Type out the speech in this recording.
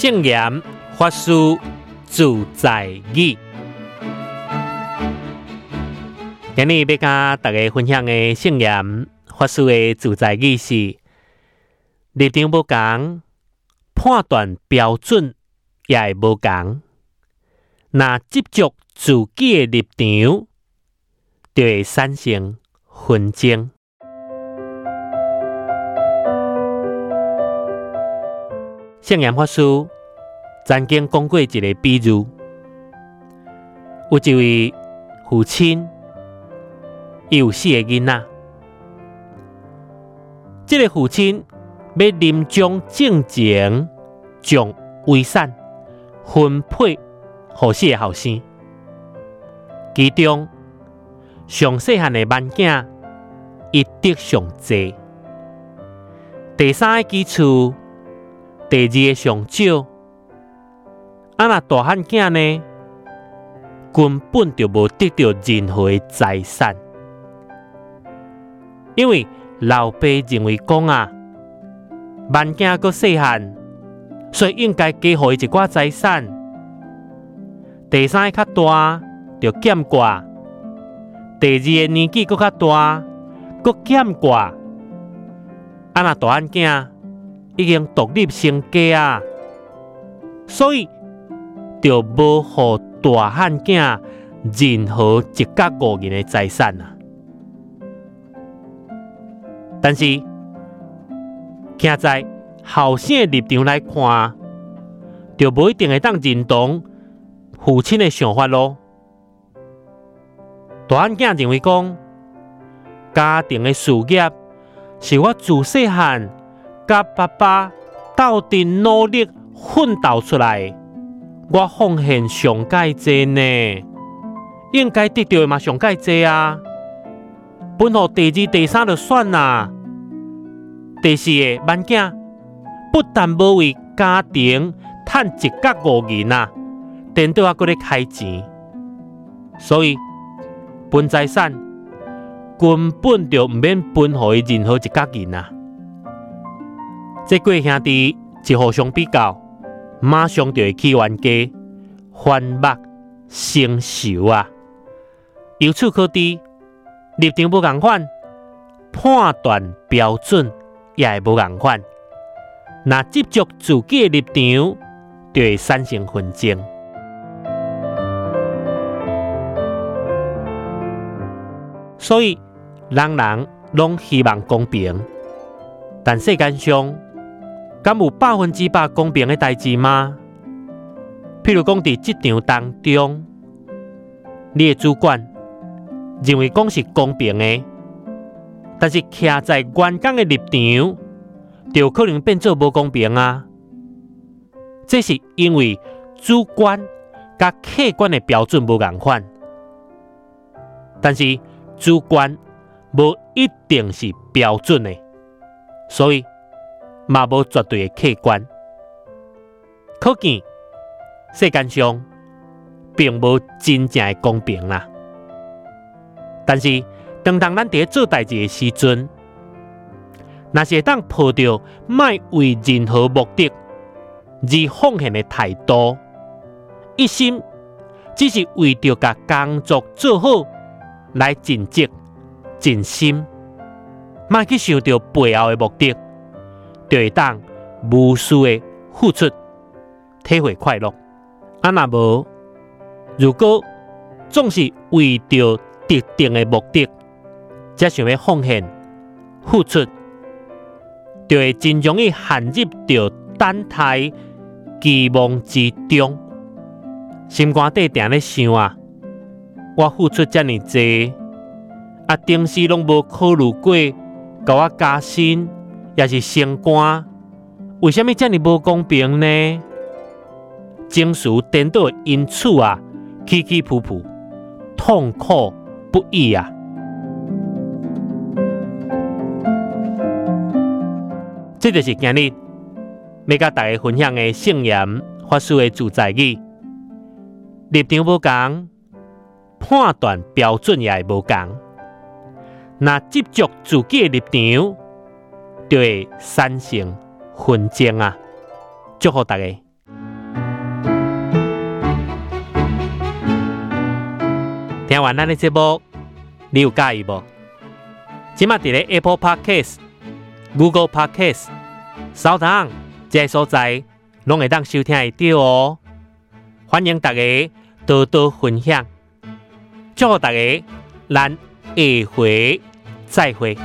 圣严法师自在语，今日要跟大家分享的圣严法师的自在语是：立场无同，判断标准也会无同。那执着自己的立场，就会产生纷争。圣严法师曾经讲过一个比喻：有一位父亲，伊有四个囡仔。这个父亲要临终之前，将遗产分配给四个后生，其中上细汉的囡仔一得上济，第三个基础。第二个上少，啊那大汉囝呢，根本就无得到任何的财产，因为老爸认为讲啊，万囝个细汉，所以应该给伊一寡财产。第三个较大，就减挂；第二个年纪搁较大，搁减挂。啊那大汉囝。已经独立成家啊，所以就无互大汉囝任何一家个人的财产啊。但是，站在后生的立场来看，就无一定会当认同父亲的想法咯。大汉囝认为讲，家庭的事业是我自细汉。甲爸爸斗阵努力奋斗出来，我奉献上介济呢，应该得到的嘛上介济啊。分好第二、第三就算啦，第四个万囝不但无为家庭赚一角五银啊，颠倒还搁咧开钱，所以分财产根本就毋免分予任何一角银啊。这几兄弟一互相比较，马上就会起冤家，反目成仇啊！由此可知，立场不共款，判断标准也会无共款。那执着自己的立场，就会产生纷争。所以，人人拢希望公平，但世间上，敢有百分之百公平的代志吗？譬如讲，伫职场当中，你的主管认为讲是公平的，但是徛在员工的立场，就可能变做无公平啊。这是因为主观甲客观的标准无共款，但是主观无一定是标准的，所以。嘛无绝对的客观，可见世间上并无真正的公平啦。但是，当当咱伫做代志的时阵，若是会当抱着卖为任何目的而奉献的态度，一心只是为着甲工作做好来尽职尽心，莫去想着背后的目的。就会当无私的付出，体会快乐。啊，那无如果总是为着特定的目的，才想要奉献付出，就会真容易陷入着等待期望之中。心肝底定咧想啊，我付出遮尔多，啊，顶时拢无考虑过，甲我加薪。也是升官，为什么这么不公平呢？情绪颠倒，因此啊，起起伏伏，痛苦不已啊！这就是今日要甲大家分享的圣言法师的自在语，立场无同，判断标准也会无同。那执着自己的立场。就会产生混战啊！祝福大家！听完咱的节目，你有介意无？即嘛伫咧 Apple Podcast、Google Podcast、少当这所在，拢会当收听会到哦。欢迎大家多多分享，祝福大家！咱下回再会。